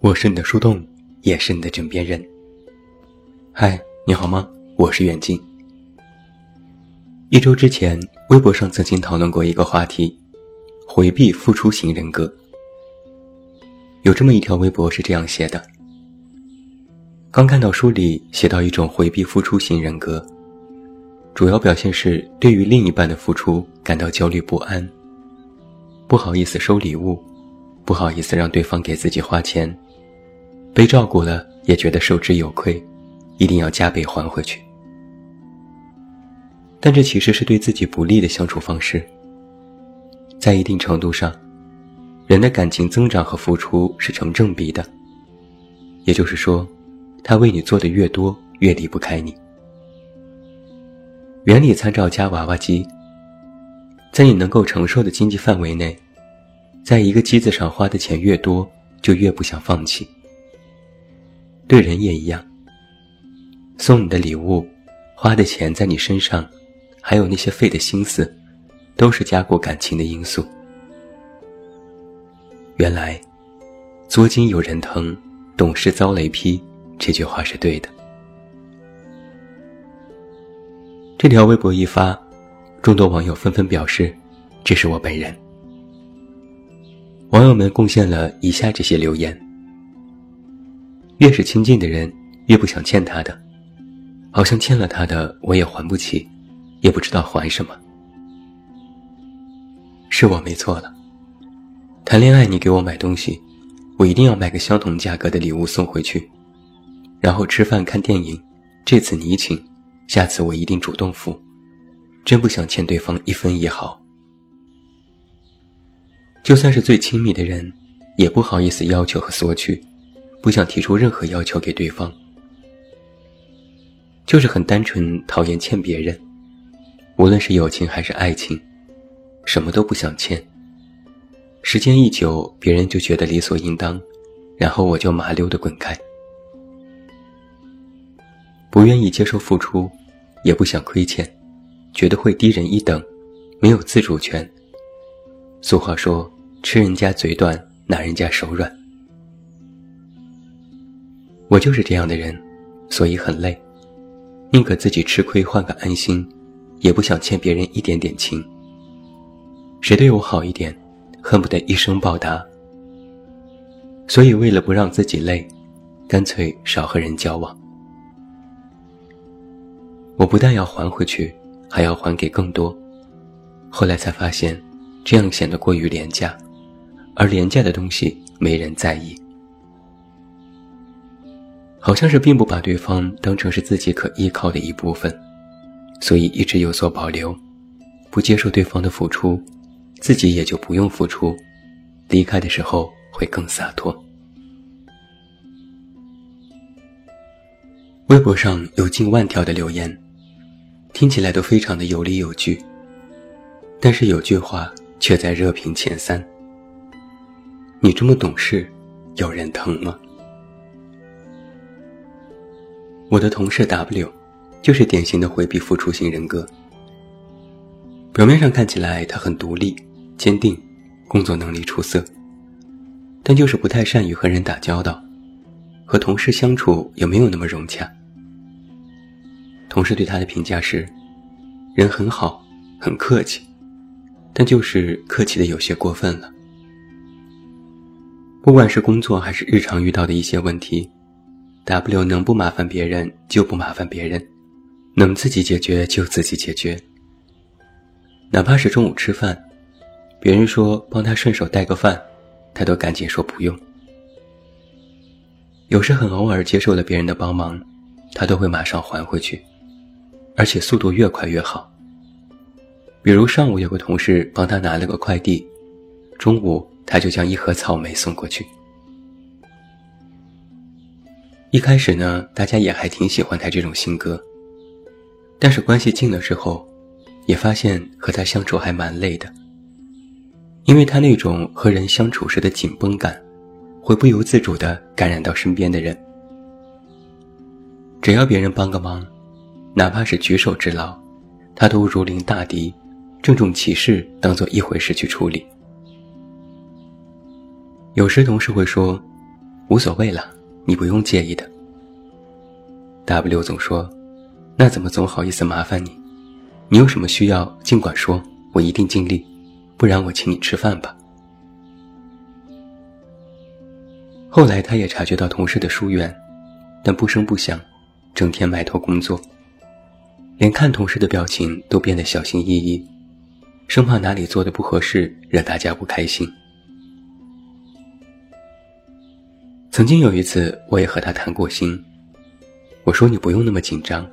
我是你的树洞，也是你的枕边人。嗨，你好吗？我是远近。一周之前，微博上曾经讨论过一个话题：回避付出型人格。有这么一条微博是这样写的：刚看到书里写到一种回避付出型人格，主要表现是对于另一半的付出感到焦虑不安，不好意思收礼物，不好意思让对方给自己花钱。被照顾了，也觉得受之有愧，一定要加倍还回去。但这其实是对自己不利的相处方式。在一定程度上，人的感情增长和付出是成正比的。也就是说，他为你做的越多，越离不开你。原理参照夹娃娃机，在你能够承受的经济范围内，在一个机子上花的钱越多，就越不想放弃。对人也一样，送你的礼物，花的钱在你身上，还有那些费的心思，都是加过感情的因素。原来，作金有人疼，懂事遭雷劈，这句话是对的。这条微博一发，众多网友纷纷表示，这是我本人。网友们贡献了以下这些留言。越是亲近的人，越不想欠他的，好像欠了他的我也还不起，也不知道还什么。是我没错了。谈恋爱你给我买东西，我一定要买个相同价格的礼物送回去。然后吃饭看电影，这次你请，下次我一定主动付。真不想欠对方一分一毫。就算是最亲密的人，也不好意思要求和索取。不想提出任何要求给对方，就是很单纯讨厌欠别人，无论是友情还是爱情，什么都不想欠。时间一久，别人就觉得理所应当，然后我就麻溜的滚开。不愿意接受付出，也不想亏欠，觉得会低人一等，没有自主权。俗话说：“吃人家嘴短，拿人家手软。”我就是这样的人，所以很累，宁可自己吃亏换个安心，也不想欠别人一点点情。谁对我好一点，恨不得一生报答。所以为了不让自己累，干脆少和人交往。我不但要还回去，还要还给更多。后来才发现，这样显得过于廉价，而廉价的东西没人在意。好像是并不把对方当成是自己可依靠的一部分，所以一直有所保留，不接受对方的付出，自己也就不用付出，离开的时候会更洒脱。微博上有近万条的留言，听起来都非常的有理有据，但是有句话却在热评前三：你这么懂事，有人疼吗？我的同事 W，就是典型的回避付出型人格。表面上看起来他很独立、坚定，工作能力出色，但就是不太善于和人打交道，和同事相处也没有那么融洽。同事对他的评价是：人很好，很客气，但就是客气的有些过分了。不管是工作还是日常遇到的一些问题。W 能不麻烦别人就不麻烦别人，能自己解决就自己解决。哪怕是中午吃饭，别人说帮他顺手带个饭，他都赶紧说不用。有时很偶尔接受了别人的帮忙，他都会马上还回去，而且速度越快越好。比如上午有个同事帮他拿了个快递，中午他就将一盒草莓送过去。一开始呢，大家也还挺喜欢他这种性格。但是关系近了之后，也发现和他相处还蛮累的。因为他那种和人相处时的紧绷感，会不由自主地感染到身边的人。只要别人帮个忙，哪怕是举手之劳，他都如临大敌，郑重其事当做一回事去处理。有时同事会说：“无所谓了，你不用介意的。”W 总说：“那怎么总好意思麻烦你？你有什么需要尽管说，我一定尽力，不然我请你吃饭吧。”后来他也察觉到同事的疏远，但不声不响，整天埋头工作，连看同事的表情都变得小心翼翼，生怕哪里做的不合适惹大家不开心。曾经有一次，我也和他谈过心。我说：“你不用那么紧张，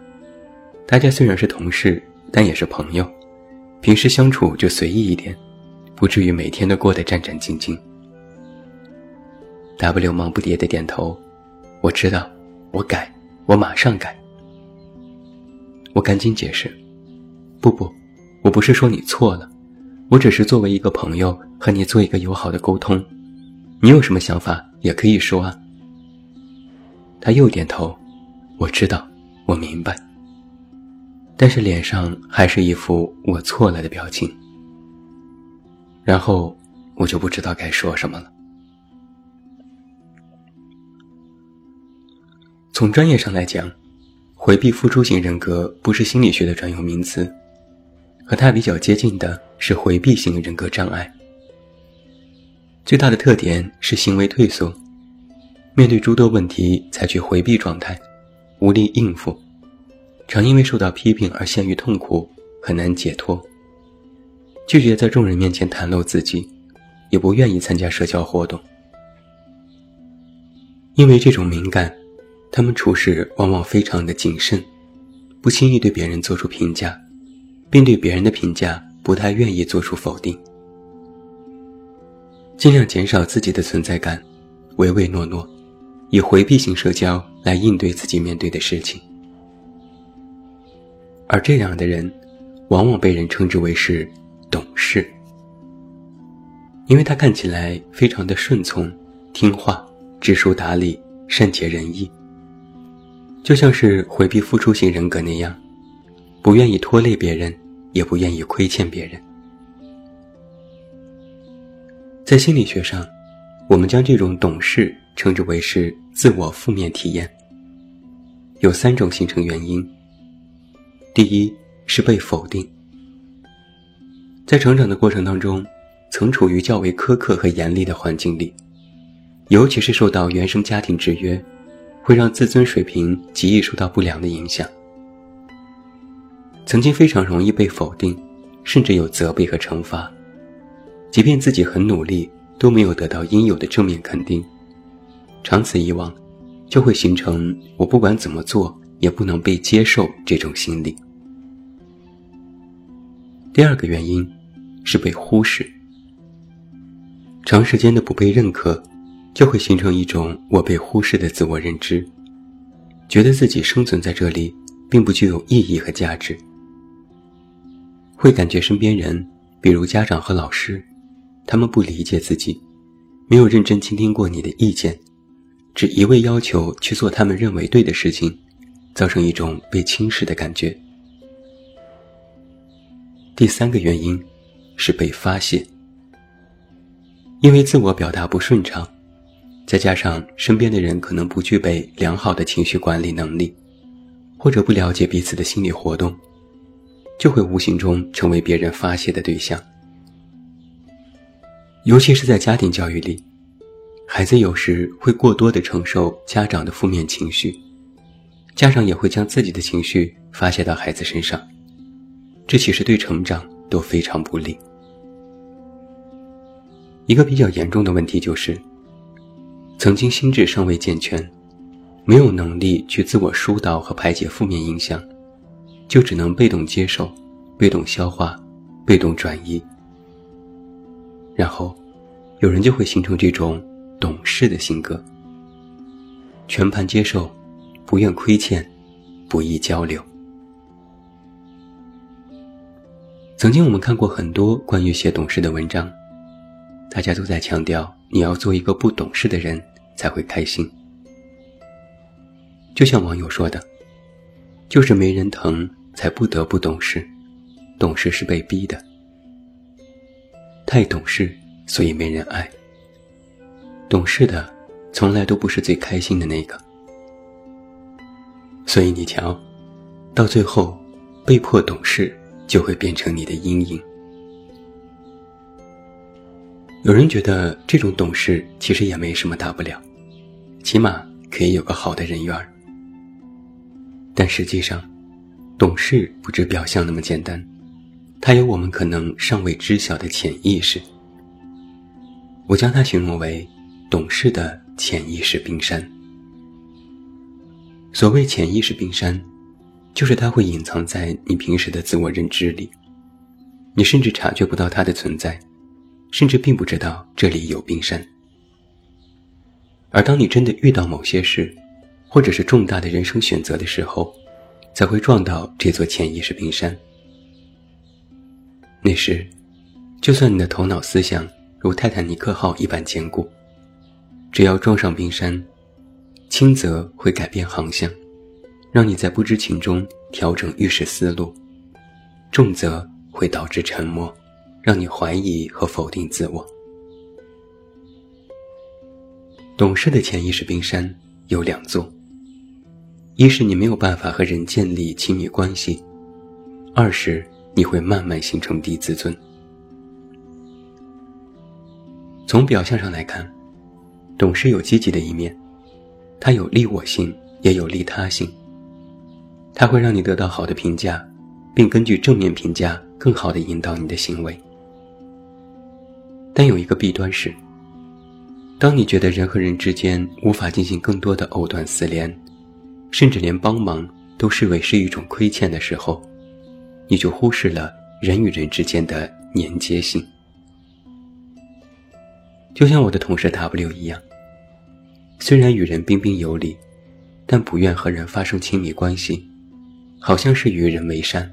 大家虽然是同事，但也是朋友，平时相处就随意一点，不至于每天都过得战战兢兢。”W 忙不迭的点头：“我知道，我改，我马上改。”我赶紧解释：“不不，我不是说你错了，我只是作为一个朋友和你做一个友好的沟通。”你有什么想法也可以说啊。他又点头，我知道，我明白。但是脸上还是一副我错了的表情。然后我就不知道该说什么了。从专业上来讲，回避付出型人格不是心理学的专有名词，和它比较接近的是回避型人格障碍。最大的特点是行为退缩，面对诸多问题采取回避状态，无力应付，常因为受到批评而陷于痛苦，很难解脱。拒绝在众人面前袒露自己，也不愿意参加社交活动。因为这种敏感，他们处事往往非常的谨慎，不轻易对别人做出评价，并对别人的评价不太愿意做出否定。尽量减少自己的存在感，唯唯诺诺，以回避型社交来应对自己面对的事情。而这样的人，往往被人称之为是懂事，因为他看起来非常的顺从、听话、知书达理、善解人意，就像是回避付出型人格那样，不愿意拖累别人，也不愿意亏欠别人。在心理学上，我们将这种懂事称之为是自我负面体验。有三种形成原因。第一是被否定，在成长的过程当中，曾处于较为苛刻和严厉的环境里，尤其是受到原生家庭制约，会让自尊水平极易受到不良的影响。曾经非常容易被否定，甚至有责备和惩罚。即便自己很努力，都没有得到应有的正面肯定，长此以往，就会形成我不管怎么做也不能被接受这种心理。第二个原因是被忽视，长时间的不被认可，就会形成一种我被忽视的自我认知，觉得自己生存在这里并不具有意义和价值，会感觉身边人，比如家长和老师。他们不理解自己，没有认真倾听过你的意见，只一味要求去做他们认为对的事情，造成一种被轻视的感觉。第三个原因是被发泄，因为自我表达不顺畅，再加上身边的人可能不具备良好的情绪管理能力，或者不了解彼此的心理活动，就会无形中成为别人发泄的对象。尤其是在家庭教育里，孩子有时会过多的承受家长的负面情绪，家长也会将自己的情绪发泄到孩子身上，这其实对成长都非常不利。一个比较严重的问题就是，曾经心智尚未健全，没有能力去自我疏导和排解负面影响，就只能被动接受、被动消化、被动转移。然后，有人就会形成这种懂事的性格，全盘接受，不愿亏欠，不易交流。曾经我们看过很多关于写懂事的文章，大家都在强调你要做一个不懂事的人才会开心。就像网友说的：“就是没人疼，才不得不懂事。懂事是被逼的，太懂事，所以没人爱。懂事的，从来都不是最开心的那个。所以你瞧，到最后，被迫懂事就会变成你的阴影。”有人觉得这种懂事其实也没什么大不了，起码可以有个好的人缘儿。但实际上，懂事不止表象那么简单，它有我们可能尚未知晓的潜意识。我将它形容为懂事的潜意识冰山。所谓潜意识冰山，就是它会隐藏在你平时的自我认知里，你甚至察觉不到它的存在。甚至并不知道这里有冰山，而当你真的遇到某些事，或者是重大的人生选择的时候，才会撞到这座潜意识冰山。那时，就算你的头脑思想如泰坦尼克号一般坚固，只要撞上冰山，轻则会改变航向，让你在不知情中调整遇事思路；重则会导致沉默。让你怀疑和否定自我。懂事的潜意识冰山有两座：一是你没有办法和人建立亲密关系；二是你会慢慢形成低自尊。从表象上来看，懂事有积极的一面，它有利我性，也有利他性。它会让你得到好的评价，并根据正面评价更好的引导你的行为。但有一个弊端是，当你觉得人和人之间无法进行更多的藕断丝连，甚至连帮忙都视为是一种亏欠的时候，你就忽视了人与人之间的粘接性。就像我的同事 W 一样，虽然与人彬彬有礼，但不愿和人发生亲密关系，好像是与人为善，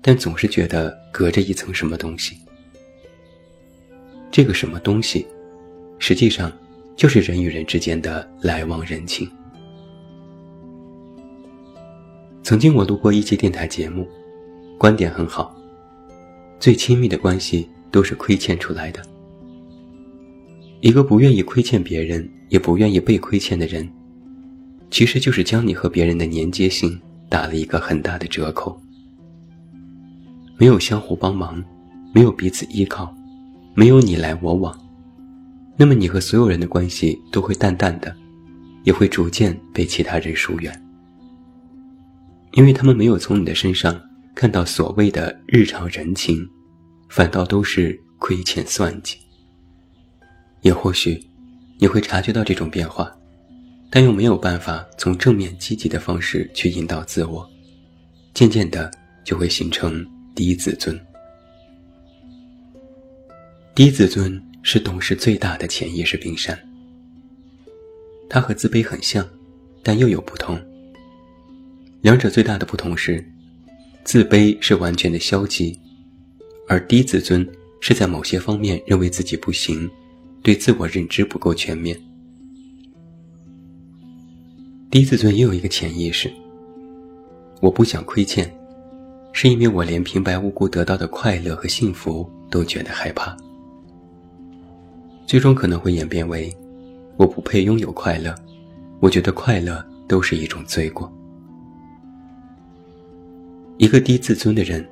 但总是觉得隔着一层什么东西。这个什么东西，实际上就是人与人之间的来往人情。曾经我录过一期电台节目，观点很好。最亲密的关系都是亏欠出来的。一个不愿意亏欠别人，也不愿意被亏欠的人，其实就是将你和别人的连接性打了一个很大的折扣。没有相互帮忙，没有彼此依靠。没有你来我往，那么你和所有人的关系都会淡淡的，也会逐渐被其他人疏远，因为他们没有从你的身上看到所谓的日常人情，反倒都是亏欠算计。也或许你会察觉到这种变化，但又没有办法从正面积极的方式去引导自我，渐渐的就会形成低自尊。低自尊是懂事最大的潜意识冰山，它和自卑很像，但又有不同。两者最大的不同是，自卑是完全的消极，而低自尊是在某些方面认为自己不行，对自我认知不够全面。低自尊也有一个潜意识，我不想亏欠，是因为我连平白无故得到的快乐和幸福都觉得害怕。最终可能会演变为，我不配拥有快乐，我觉得快乐都是一种罪过。一个低自尊的人，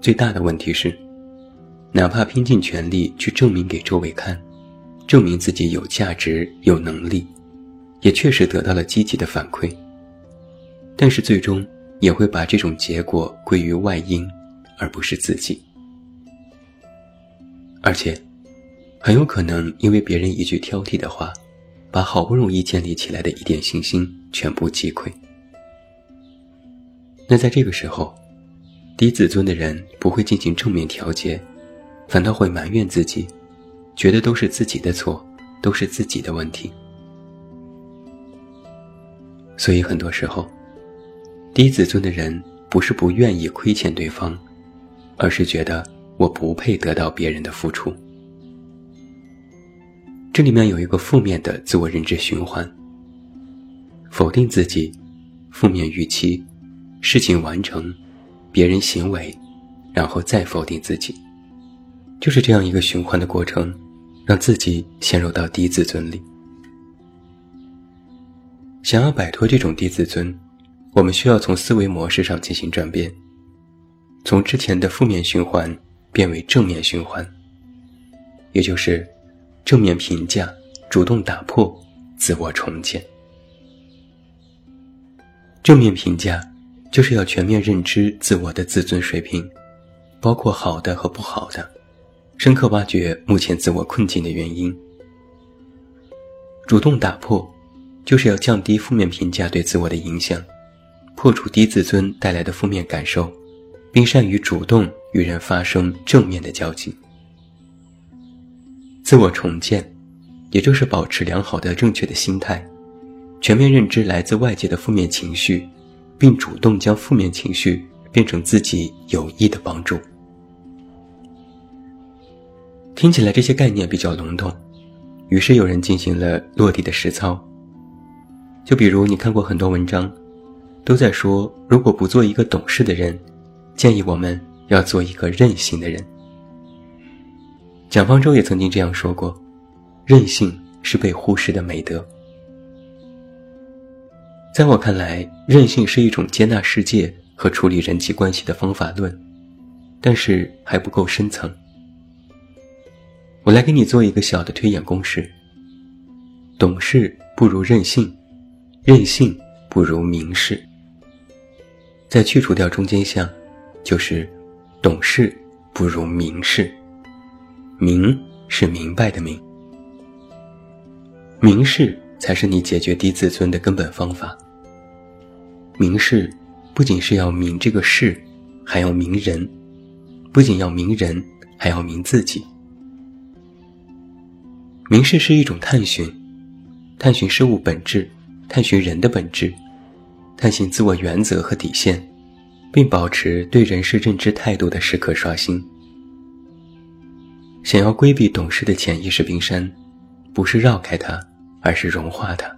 最大的问题是，哪怕拼尽全力去证明给周围看，证明自己有价值、有能力，也确实得到了积极的反馈，但是最终也会把这种结果归于外因，而不是自己，而且。很有可能因为别人一句挑剔的话，把好不容易建立起来的一点信心全部击溃。那在这个时候，低自尊的人不会进行正面调节，反倒会埋怨自己，觉得都是自己的错，都是自己的问题。所以很多时候，低自尊的人不是不愿意亏欠对方，而是觉得我不配得到别人的付出。这里面有一个负面的自我认知循环：否定自己，负面预期，事情完成，别人行为，然后再否定自己，就是这样一个循环的过程，让自己陷入到低自尊里。想要摆脱这种低自尊，我们需要从思维模式上进行转变，从之前的负面循环变为正面循环，也就是正面评价，主动打破自我重建。正面评价就是要全面认知自我的自尊水平，包括好的和不好的，深刻挖掘目前自我困境的原因，主动打破。就是要降低负面评价对自我的影响，破除低自尊带来的负面感受，并善于主动与人发生正面的交集。自我重建，也就是保持良好的正确的心态，全面认知来自外界的负面情绪，并主动将负面情绪变成自己有益的帮助。听起来这些概念比较笼统，于是有人进行了落地的实操。就比如你看过很多文章，都在说，如果不做一个懂事的人，建议我们要做一个任性的人。蒋方舟也曾经这样说过：“任性是被忽视的美德。”在我看来，任性是一种接纳世界和处理人际关系的方法论，但是还不够深层。我来给你做一个小的推演公式：懂事不如任性。任性不如明事。再去除掉中间项，就是懂事不如明事。明是明白的明，明事才是你解决低自尊的根本方法。明事不仅是要明这个事，还要明人；不仅要明人，还要明自己。明事是一种探寻，探寻事物本质。探寻人的本质，探寻自我原则和底线，并保持对人事认知态度的时刻刷新。想要规避懂事的潜意识冰山，不是绕开它，而是融化它。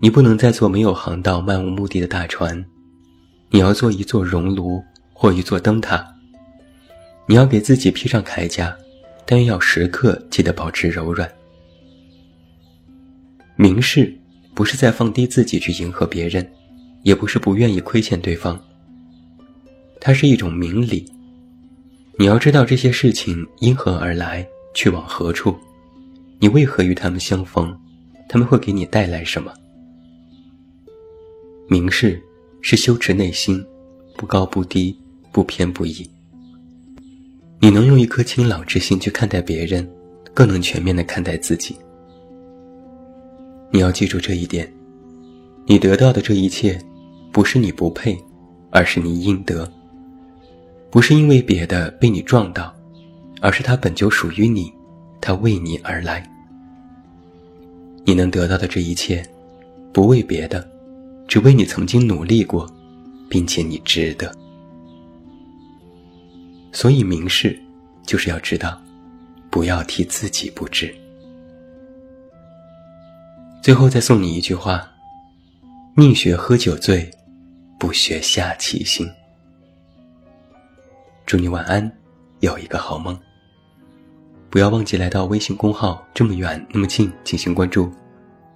你不能再做没有航道、漫无目的的大船，你要做一座熔炉或一座灯塔。你要给自己披上铠甲，但要时刻记得保持柔软。明示。不是在放低自己去迎合别人，也不是不愿意亏欠对方。它是一种明理。你要知道这些事情因何而来，去往何处，你为何与他们相逢，他们会给你带来什么。明示是修持内心，不高不低，不偏不倚。你能用一颗清朗之心去看待别人，更能全面的看待自己。你要记住这一点，你得到的这一切，不是你不配，而是你应得。不是因为别的被你撞到，而是它本就属于你，它为你而来。你能得到的这一切，不为别的，只为你曾经努力过，并且你值得。所以明示，就是要知道，不要替自己不值。最后再送你一句话：宁学喝酒醉，不学下棋心。祝你晚安，有一个好梦。不要忘记来到微信公号“这么远那么近”进行关注，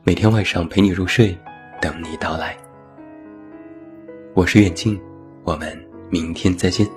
每天晚上陪你入睡，等你到来。我是远近，我们明天再见。